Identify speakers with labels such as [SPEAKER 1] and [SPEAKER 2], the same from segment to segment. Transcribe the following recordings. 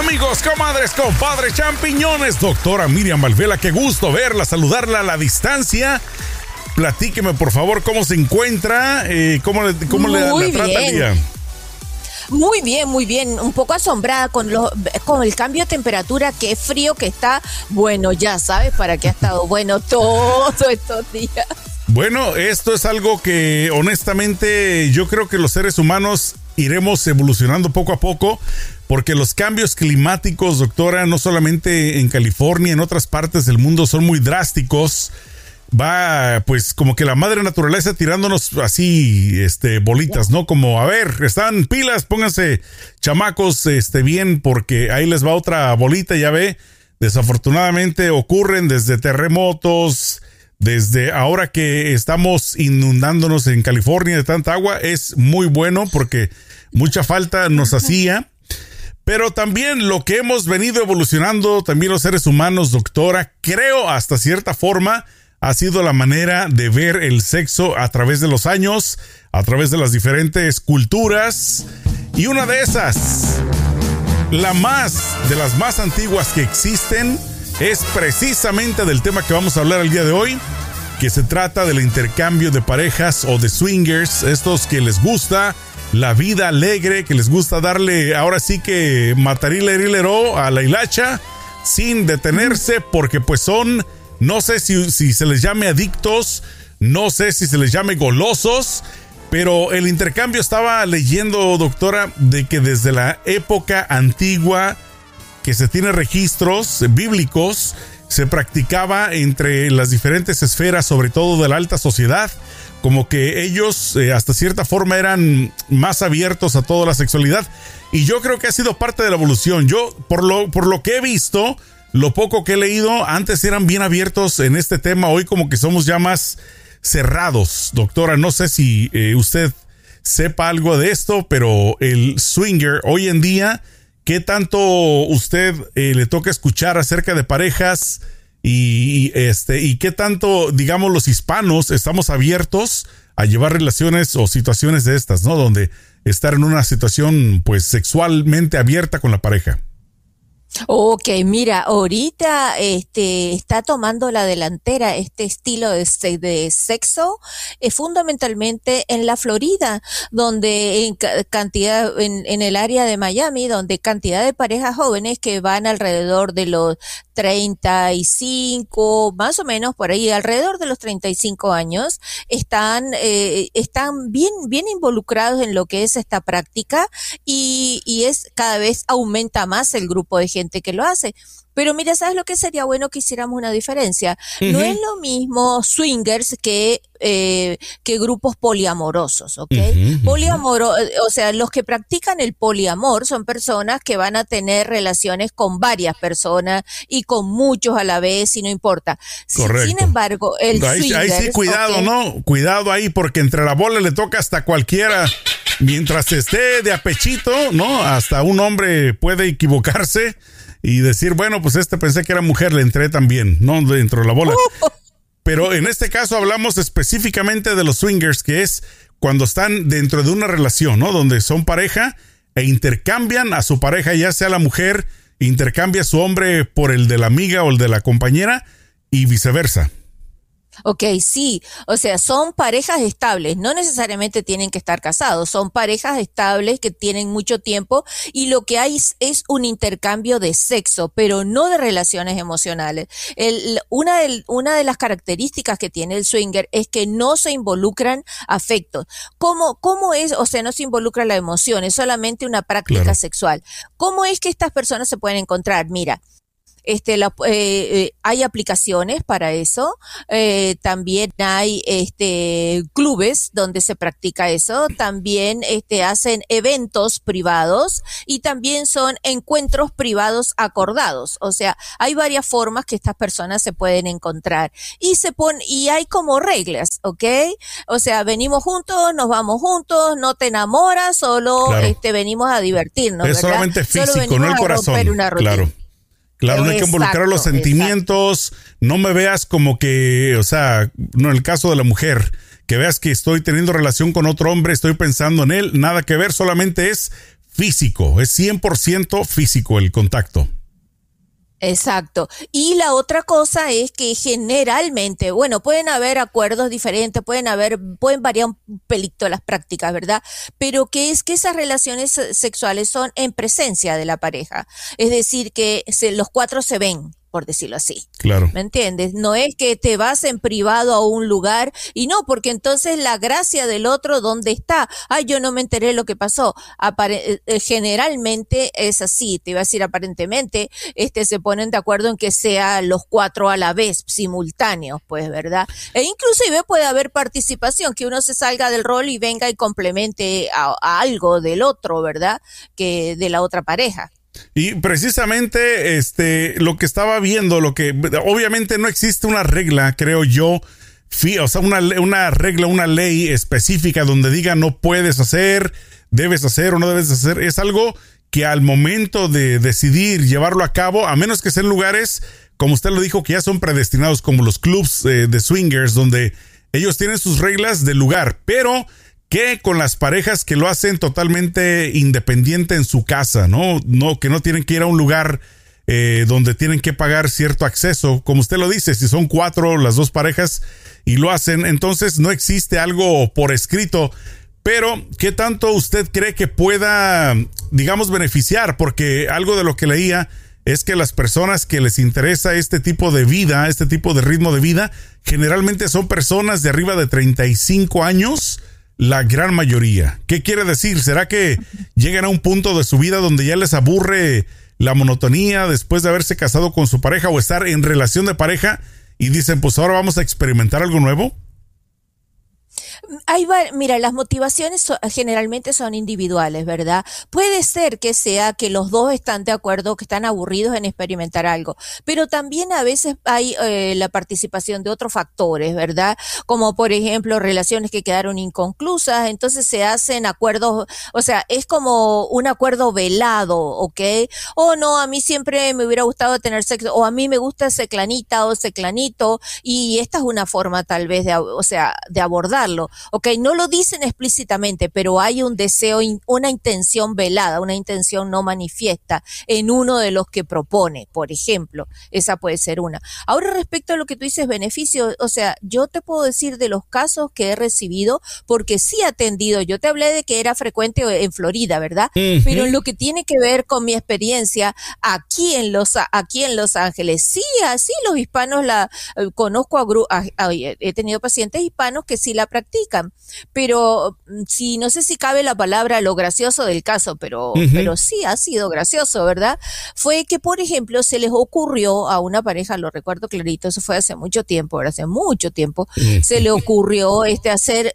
[SPEAKER 1] Amigos, comadres, compadres, champiñones, doctora Miriam Valvela, qué gusto verla, saludarla a la distancia. Platíqueme, por favor, cómo se encuentra, eh, cómo, cómo le, trata el día.
[SPEAKER 2] Muy bien, muy bien. Un poco asombrada con, con el cambio de temperatura, qué frío que está. Bueno, ya sabes para qué ha estado bueno todos estos días.
[SPEAKER 1] Bueno, esto es algo que honestamente yo creo que los seres humanos iremos evolucionando poco a poco, porque los cambios climáticos, doctora, no solamente en California, en otras partes del mundo son muy drásticos va pues como que la madre naturaleza tirándonos así este bolitas, ¿no? Como a ver, están pilas, pónganse chamacos este bien porque ahí les va otra bolita, ya ve. Desafortunadamente ocurren desde terremotos, desde ahora que estamos inundándonos en California de tanta agua, es muy bueno porque mucha falta nos hacía. Pero también lo que hemos venido evolucionando, también los seres humanos, doctora, creo hasta cierta forma, ha sido la manera de ver el sexo a través de los años, a través de las diferentes culturas. Y una de esas, la más de las más antiguas que existen, es precisamente del tema que vamos a hablar el día de hoy, que se trata del intercambio de parejas o de swingers, estos que les gusta la vida alegre, que les gusta darle ahora sí que matarile a la hilacha sin detenerse porque pues son no sé si, se les llame adictos, no sé si se les llame golosos, pero el intercambio estaba leyendo, doctora, de que desde la época antigua que se tiene registros bíblicos, se practicaba entre las diferentes esferas, sobre todo de la alta sociedad, como que ellos eh, hasta cierta forma eran más abiertos a toda la sexualidad. Y yo creo que ha sido parte de la evolución. Yo, por lo, por lo que he visto, lo poco que he leído, antes eran bien abiertos en este tema, hoy como que somos ya más cerrados. Doctora, no sé si eh, usted sepa algo de esto, pero el swinger hoy en día, ¿qué tanto usted eh, le toca escuchar acerca de parejas y, este y qué tanto, digamos, los hispanos estamos abiertos a llevar relaciones o situaciones de estas, ¿no? Donde estar en una situación pues sexualmente abierta con la pareja.
[SPEAKER 2] Ok, mira, ahorita este, está tomando la delantera este estilo de, de sexo eh, fundamentalmente en la Florida, donde en cantidad, en, en, el área de Miami, donde cantidad de parejas jóvenes que van alrededor de los 35, más o menos por ahí, alrededor de los 35 años, están, eh, están bien, bien involucrados en lo que es esta práctica y, y es cada vez aumenta más el grupo de gente que lo hace. Pero mira, ¿sabes lo que sería bueno que hiciéramos una diferencia? No es lo mismo swingers que, eh, que grupos poliamorosos, ¿ok? Poliamoro, o sea, los que practican el poliamor son personas que van a tener relaciones con varias personas y con muchos a la vez y no importa.
[SPEAKER 1] Correcto.
[SPEAKER 2] Sin embargo, el
[SPEAKER 1] ahí, ahí sí, cuidado, ¿no? Cuidado ahí porque entre la bola le toca hasta cualquiera. Mientras esté de apechito, ¿no? Hasta un hombre puede equivocarse y decir, bueno, pues este pensé que era mujer, le entré también, no dentro de la bola. Pero en este caso hablamos específicamente de los swingers, que es cuando están dentro de una relación, ¿no? Donde son pareja e intercambian a su pareja, ya sea la mujer, intercambia a su hombre por el de la amiga o el de la compañera y viceversa.
[SPEAKER 2] Ok, sí, o sea, son parejas estables, no necesariamente tienen que estar casados, son parejas estables que tienen mucho tiempo y lo que hay es, un intercambio de sexo, pero no de relaciones emocionales. El, una, de, una de las características que tiene el swinger es que no se involucran afectos. ¿Cómo, cómo es, o sea, no se involucra la emoción, es solamente una práctica sexual? ¿Cómo es que estas personas se pueden encontrar? Mira, este, la, eh, eh, hay aplicaciones para eso. Eh, también hay este, clubes donde se practica eso. También este, hacen eventos privados y también son encuentros privados acordados. O sea, hay varias formas que estas personas se pueden encontrar. Y se pone, y hay como reglas, ¿ok? O sea, venimos juntos, nos vamos juntos, no te enamoras, solo este, venimos a divertirnos.
[SPEAKER 1] Es solamente físico, no el corazón. Claro. Claro, no hay que involucrar los sentimientos. No me veas como que, o sea, no en el caso de la mujer, que veas que estoy teniendo relación con otro hombre, estoy pensando en él, nada que ver, solamente es físico, es 100% físico el contacto.
[SPEAKER 2] Exacto. Y la otra cosa es que generalmente, bueno, pueden haber acuerdos diferentes, pueden haber, pueden variar un pelito las prácticas, ¿verdad? Pero que es que esas relaciones sexuales son en presencia de la pareja. Es decir, que los cuatro se ven, por decirlo así.
[SPEAKER 1] Claro.
[SPEAKER 2] ¿Me entiendes? No es que te vas en privado a un lugar y no, porque entonces la gracia del otro, ¿dónde está? Ay, yo no me enteré lo que pasó. Eh, eh, generalmente es así, te iba a decir aparentemente, este, se ponen de acuerdo en que sea los cuatro a la vez, simultáneos, pues, ¿verdad? E inclusive puede haber participación, que uno se salga del rol y venga y complemente a algo del otro, ¿verdad? Que de la otra pareja.
[SPEAKER 1] Y precisamente este lo que estaba viendo, lo que obviamente no existe una regla, creo yo, o sea, una, una regla, una ley específica donde diga no puedes hacer, debes hacer o no debes hacer. Es algo que al momento de decidir llevarlo a cabo, a menos que sean lugares, como usted lo dijo, que ya son predestinados como los clubs eh, de swingers, donde ellos tienen sus reglas de lugar, pero que con las parejas que lo hacen totalmente independiente en su casa, ¿no? No, que no tienen que ir a un lugar eh, donde tienen que pagar cierto acceso. Como usted lo dice, si son cuatro las dos parejas y lo hacen, entonces no existe algo por escrito. Pero, ¿qué tanto usted cree que pueda, digamos, beneficiar? Porque algo de lo que leía es que las personas que les interesa este tipo de vida, este tipo de ritmo de vida, generalmente son personas de arriba de 35 años la gran mayoría. ¿Qué quiere decir? ¿Será que llegan a un punto de su vida donde ya les aburre la monotonía después de haberse casado con su pareja o estar en relación de pareja y dicen, pues ahora vamos a experimentar algo nuevo?
[SPEAKER 2] Hay, mira, las motivaciones generalmente son individuales, ¿verdad? Puede ser que sea que los dos están de acuerdo, que están aburridos en experimentar algo, pero también a veces hay eh, la participación de otros factores, ¿verdad? Como por ejemplo relaciones que quedaron inconclusas, entonces se hacen acuerdos, o sea, es como un acuerdo velado, ¿ok? O no, a mí siempre me hubiera gustado tener sexo, o a mí me gusta ese clanita o ese clanito, y esta es una forma tal vez de, o sea, de abordarlo. Ok, no lo dicen explícitamente, pero hay un deseo, una intención velada, una intención no manifiesta en uno de los que propone, por ejemplo. Esa puede ser una. Ahora, respecto a lo que tú dices, beneficio, o sea, yo te puedo decir de los casos que he recibido, porque sí he atendido, yo te hablé de que era frecuente en Florida, ¿verdad? Pero en lo que tiene que ver con mi experiencia aquí en Los, aquí en Los Ángeles, sí, así los hispanos la eh, conozco a, he tenido pacientes hispanos que sí la practican pero mm, sí, no sé si cabe la palabra lo gracioso del caso, pero, pero sí ha sido gracioso, ¿verdad? Fue que, por ejemplo, se les ocurrió a una pareja, lo recuerdo clarito, eso fue hace mucho tiempo, hace mucho tiempo, se le ocurrió este hacer,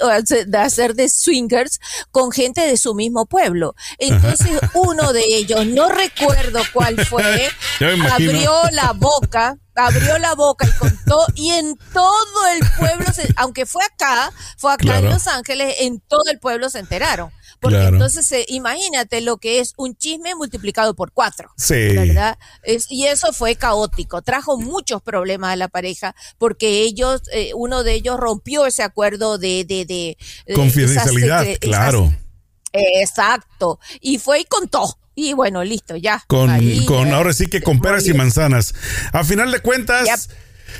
[SPEAKER 2] hacer de swingers con gente de su mismo pueblo. Entonces, uno de ellos, no recuerdo cuál fue, abrió la boca abrió la boca y contó, y en todo el pueblo, aunque fue acá, fue acá en Los Ángeles, en todo el pueblo se enteraron. Porque entonces, eh, imagínate lo que es un chisme multiplicado por cuatro.
[SPEAKER 1] Sí.
[SPEAKER 2] ¿Verdad? y eso fue caótico. Trajo muchos problemas a la pareja porque ellos, eh, uno de ellos rompió ese acuerdo de. de, de,
[SPEAKER 1] Confidencialidad, claro.
[SPEAKER 2] exacto. Y fue y contó. Y bueno, listo, ya.
[SPEAKER 1] Con, con ahora sí que con peras y manzanas. A final de cuentas,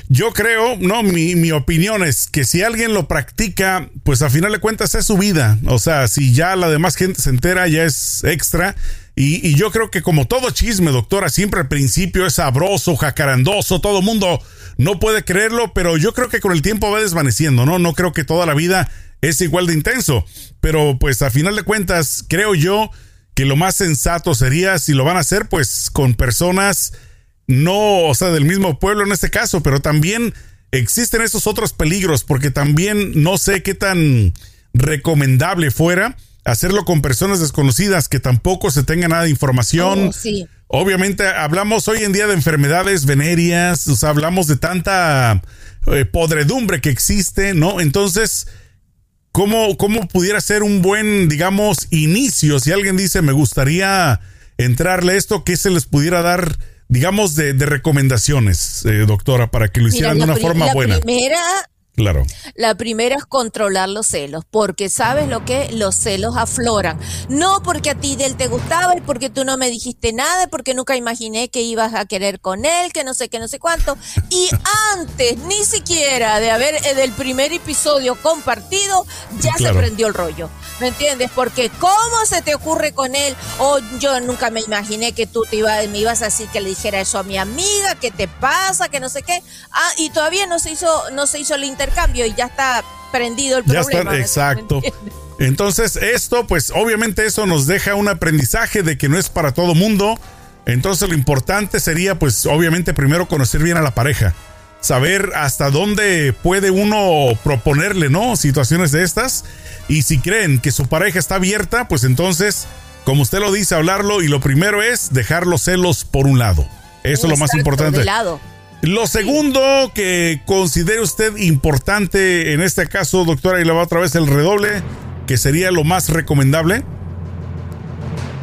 [SPEAKER 1] yo creo, no, mi, mi opinión es que si alguien lo practica, pues a final de cuentas es su vida. O sea, si ya la demás gente se entera, ya es extra. Y, y yo creo que como todo chisme, doctora, siempre al principio es sabroso, jacarandoso, todo el mundo no puede creerlo, pero yo creo que con el tiempo va desvaneciendo, ¿no? No creo que toda la vida es igual de intenso. Pero pues a final de cuentas, creo yo que lo más sensato sería si lo van a hacer pues con personas no, o sea, del mismo pueblo en este caso, pero también existen esos otros peligros porque también no sé qué tan recomendable fuera hacerlo con personas desconocidas que tampoco se tenga nada de información.
[SPEAKER 2] Oh,
[SPEAKER 1] Obviamente hablamos hoy en día de enfermedades venéreas, o sea, hablamos de tanta eh, podredumbre que existe, ¿no? Entonces, ¿Cómo, ¿Cómo pudiera ser un buen, digamos, inicio? Si alguien dice, me gustaría entrarle esto, ¿qué se les pudiera dar, digamos, de, recomendaciones, eh, doctora, para que lo hicieran de una forma buena?
[SPEAKER 2] Primera,
[SPEAKER 1] Claro.
[SPEAKER 2] La primera es controlar los celos, porque sabes lo que los celos afloran. No porque a ti de él te gustaba y porque tú no me dijiste nada, porque nunca imaginé que ibas a querer con él, que no sé qué, no sé cuánto. Y antes, ni siquiera de haber eh, del primer episodio compartido, ya se prendió el rollo. ¿Me entiendes? Porque ¿cómo se te ocurre con él? O yo nunca me imaginé que tú te ibas, me ibas a decir que le dijera eso a mi amiga, ¿qué te pasa? Que no sé qué. Ah, y todavía no se hizo, no se hizo el cambio y ya está prendido el problema. Está,
[SPEAKER 1] exacto. Entonces, esto, pues obviamente eso nos deja un aprendizaje de que no es para todo mundo. Entonces, lo importante sería, pues obviamente, primero conocer bien a la pareja. Saber hasta dónde puede uno proponerle, ¿no? Situaciones de estas. Y si creen que su pareja está abierta, pues entonces, como usted lo dice, hablarlo. Y lo primero es dejar los celos por un lado. Eso es lo más importante.
[SPEAKER 2] lado.
[SPEAKER 1] Lo segundo que considere usted importante en este caso, doctora, y le va otra vez el redoble, que sería lo más recomendable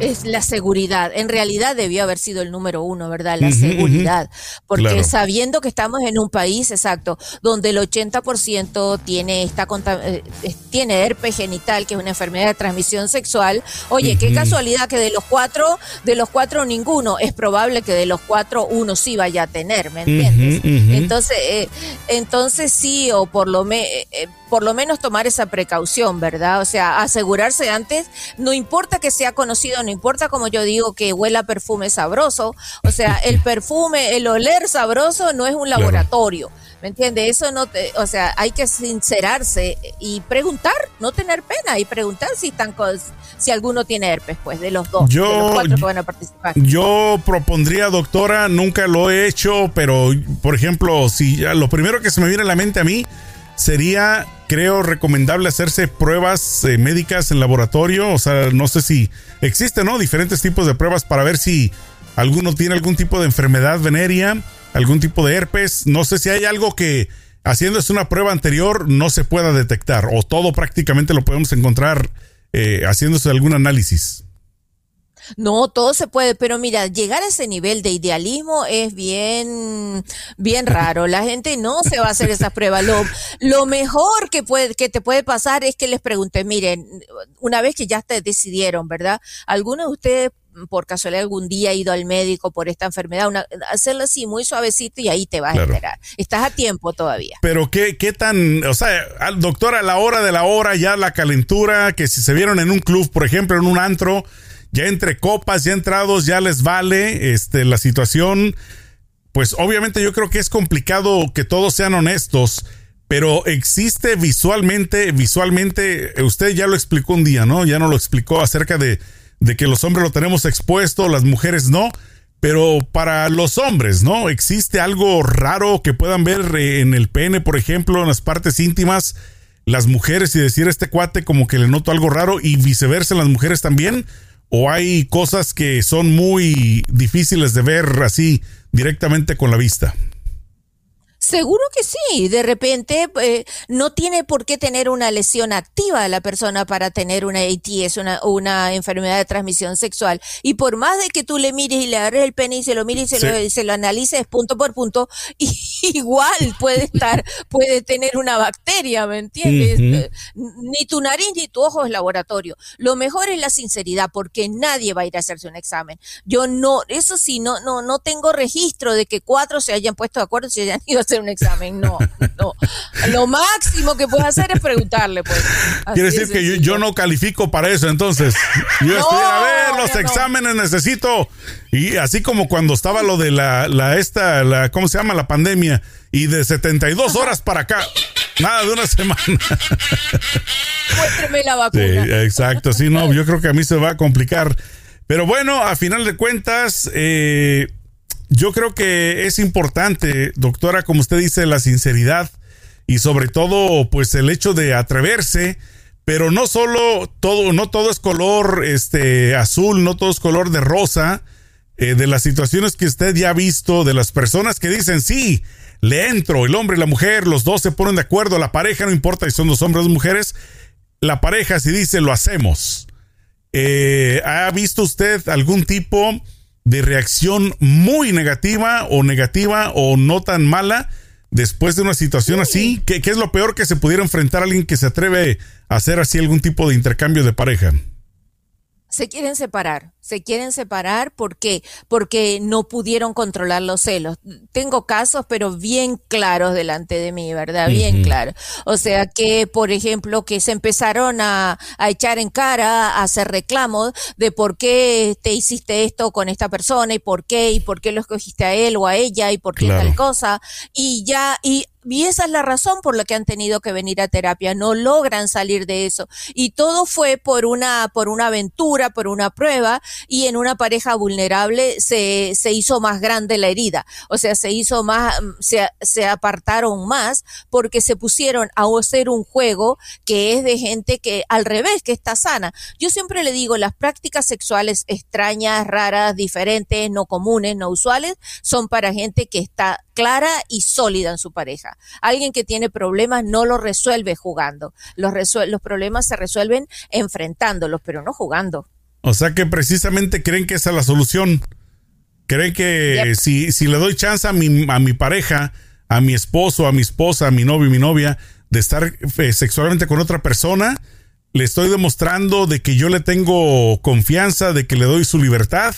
[SPEAKER 2] es la seguridad. En realidad debió haber sido el número uno, ¿verdad? La seguridad. Porque sabiendo que estamos en un país, exacto, donde el 80% tiene, esta, eh, tiene herpes genital, que es una enfermedad de transmisión sexual, oye, qué casualidad que de los cuatro, de los cuatro ninguno, es probable que de los cuatro uno sí vaya a tener, ¿me entiendes? Entonces, eh, entonces sí, o por lo, me, eh, por lo menos tomar esa precaución, ¿verdad? O sea, asegurarse antes, no importa que sea conocido, no importa como yo digo que huela perfume sabroso, o sea, el perfume, el oler sabroso no es un laboratorio. ¿Me entiende? Eso no te, o sea, hay que sincerarse y preguntar, no tener pena y preguntar si están si alguno tiene herpes, pues, de los dos,
[SPEAKER 1] yo,
[SPEAKER 2] de los cuatro que van a participar.
[SPEAKER 1] Yo propondría, doctora, nunca lo he hecho, pero por ejemplo, si lo primero que se me viene a la mente a mí sería, creo, recomendable hacerse pruebas eh, médicas en laboratorio. O sea, no sé si existen, ¿no? Diferentes tipos de pruebas para ver si alguno tiene algún tipo de enfermedad venérea, algún tipo de herpes. No sé si hay algo que haciéndose una prueba anterior no se pueda detectar o todo prácticamente lo podemos encontrar eh, haciéndose algún análisis.
[SPEAKER 2] No, todo se puede, pero mira, llegar a ese nivel de idealismo es bien, bien raro. La gente no se va a hacer esas pruebas. Lo, lo mejor que puede, que te puede pasar es que les pregunte, miren, una vez que ya te decidieron, ¿verdad? ¿Alguno de ustedes por casualidad algún día ha ido al médico por esta enfermedad, hacerlo así muy suavecito y ahí te vas a enterar. Estás a tiempo todavía.
[SPEAKER 1] Pero qué, qué tan, o sea, doctor, a la hora de la hora ya la calentura, que si se vieron en un club, por ejemplo, en un antro, ya entre copas, ya entrados, ya les vale este, la situación. Pues obviamente yo creo que es complicado que todos sean honestos, pero existe visualmente, visualmente, usted ya lo explicó un día, ¿no? Ya no lo explicó acerca de, de que los hombres lo tenemos expuesto, las mujeres no. Pero para los hombres, ¿no? ¿Existe algo raro que puedan ver eh, en el pene, por ejemplo, en las partes íntimas, las mujeres y decir este cuate como que le noto algo raro y viceversa las mujeres también? O hay cosas que son muy difíciles de ver así directamente con la vista?
[SPEAKER 2] Seguro que sí. De repente eh, no tiene por qué tener una lesión activa la persona para tener una ATS, una, una enfermedad de transmisión sexual. Y por más de que tú le mires y le agarres el pene y se lo mires y se, lo, se lo, analices punto por punto, igual puede estar, puede tener una bacteria, ¿me entiendes? Eh, ni tu nariz ni tu ojo es laboratorio. Lo mejor es la sinceridad porque nadie va a ir a hacerse un examen. Yo no, eso sí, no, no, no tengo registro de que cuatro se hayan puesto de acuerdo y se hayan ido a hacer un examen, no, no. Lo máximo que puedes hacer es preguntarle, pues.
[SPEAKER 1] Quiere decir que yo, no califico para eso, entonces. Yo estoy, a ver, los exámenes necesito. Y así como cuando estaba lo de la, la esta, la, ¿cómo se llama? La pandemia. Y de 72 horas para acá. Nada de una semana.
[SPEAKER 2] Muéstreme la vacuna.
[SPEAKER 1] Sí, exacto. Sí, no, yo creo que a mí se va a complicar. Pero bueno, a final de cuentas, eh, yo creo que es importante, doctora, como usted dice, la sinceridad y sobre todo, pues el hecho de atreverse, pero no solo todo, no todo es color este azul, no todo es color de rosa. Eh, de las situaciones que usted ya ha visto, de las personas que dicen sí, le entro, el hombre y la mujer, los dos se ponen de acuerdo, la pareja, no importa si son dos hombres o mujeres, la pareja si dice lo hacemos. Eh, ¿Ha visto usted algún tipo de reacción muy negativa o negativa o no tan mala después de una situación así? ¿Qué, ¿Qué, es lo peor que se pudiera enfrentar a alguien que se atreve a hacer así algún tipo de intercambio de pareja?
[SPEAKER 2] Se quieren separar, se quieren separar porque porque no pudieron controlar los celos. Tengo casos pero bien claros delante de mí, ¿verdad? Bien claros. O sea que, por ejemplo, que se empezaron a, a, echar en cara, a hacer reclamos de por qué te hiciste esto con esta persona y por qué y por qué lo escogiste a él o a ella y por qué tal cosa y ya y y esa es la razón por la que han tenido que venir a terapia, no logran salir de eso. Y todo fue por una, por una aventura, por una prueba, y en una pareja vulnerable se, se hizo más grande la herida. O sea, se hizo más, se, se apartaron más porque se pusieron a hacer un juego que es de gente que al revés, que está sana. Yo siempre le digo, las prácticas sexuales extrañas, raras, diferentes, no comunes, no usuales, son para gente que está clara y sólida en su pareja. Alguien que tiene problemas no los resuelve jugando. Los, los problemas se resuelven enfrentándolos, pero no jugando.
[SPEAKER 1] O sea que precisamente creen que esa es la solución. Creen que si, si le doy chance a mi, a mi pareja, a mi esposo, a mi esposa, a mi novio y mi novia, de estar eh, sexualmente con otra persona, le estoy demostrando de que yo le tengo confianza, de que le doy su libertad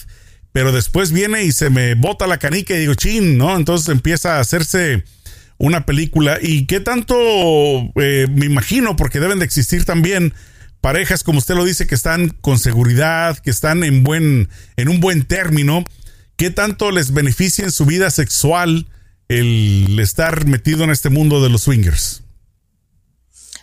[SPEAKER 1] pero después viene y se me bota la canica y digo, chin, ¿no? Entonces empieza a hacerse una película. ¿Y qué tanto, eh, me imagino, porque deben de existir también parejas, como usted lo dice, que están con seguridad, que están en, buen, en un buen término, qué tanto les beneficia en su vida sexual el estar metido en este mundo de los swingers?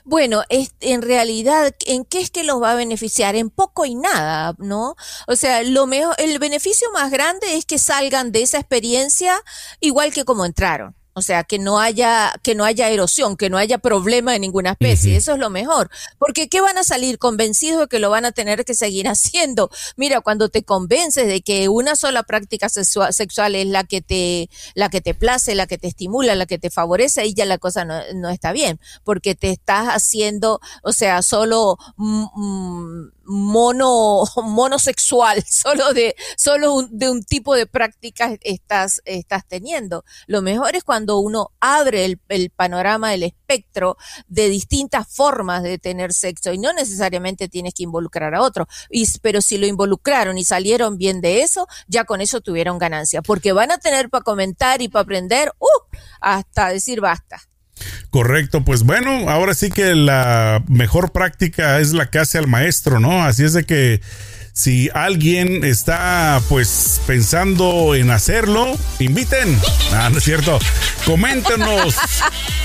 [SPEAKER 2] Bueno, en realidad, ¿en qué es que los va a beneficiar? En poco y nada, ¿no? O sea, lo mejor, el beneficio más grande es que salgan de esa experiencia igual que como entraron. O sea, que no haya, que no haya erosión, que no haya problema de ninguna especie. Eso es lo mejor. Porque ¿qué van a salir convencidos de que lo van a tener que seguir haciendo? Mira, cuando te convences de que una sola práctica sexual, es la que te, la que te place, la que te estimula, la que te favorece, ahí ya la cosa no, no está bien. Porque te estás haciendo, o sea, solo, mm, mm, mono, monosexual, solo de, solo de un tipo de prácticas estás, estás teniendo. Lo mejor es cuando uno abre el, el panorama, el espectro de distintas formas de tener sexo y no necesariamente tienes que involucrar a otro. Y, pero si lo involucraron y salieron bien de eso, ya con eso tuvieron ganancia, porque van a tener para comentar y para aprender, uh, hasta decir basta.
[SPEAKER 1] Correcto, pues bueno, ahora sí que la mejor práctica es la que hace al maestro, ¿no? Así es de que si alguien está pues pensando en hacerlo, inviten. Ah, no es cierto. Coméntenos,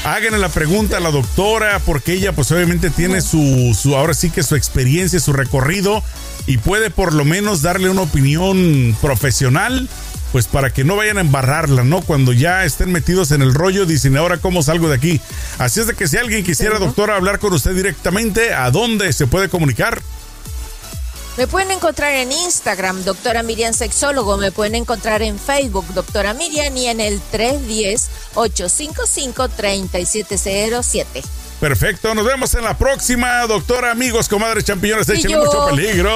[SPEAKER 1] háganle la pregunta a la doctora, porque ella pues obviamente tiene su, su, ahora sí que su experiencia, su recorrido, y puede por lo menos darle una opinión profesional pues para que no vayan a embarrarla, ¿no? Cuando ya estén metidos en el rollo, dicen, ahora cómo salgo de aquí. Así es de que si alguien quisiera, doctora, hablar con usted directamente, ¿a dónde se puede comunicar?
[SPEAKER 2] Me pueden encontrar en Instagram, doctora Miriam Sexólogo, me pueden encontrar en Facebook, doctora Miriam, y en el 310-855-3707.
[SPEAKER 1] Perfecto, nos vemos en la próxima, doctora, amigos, comadres champiñones, échenle mucho peligro.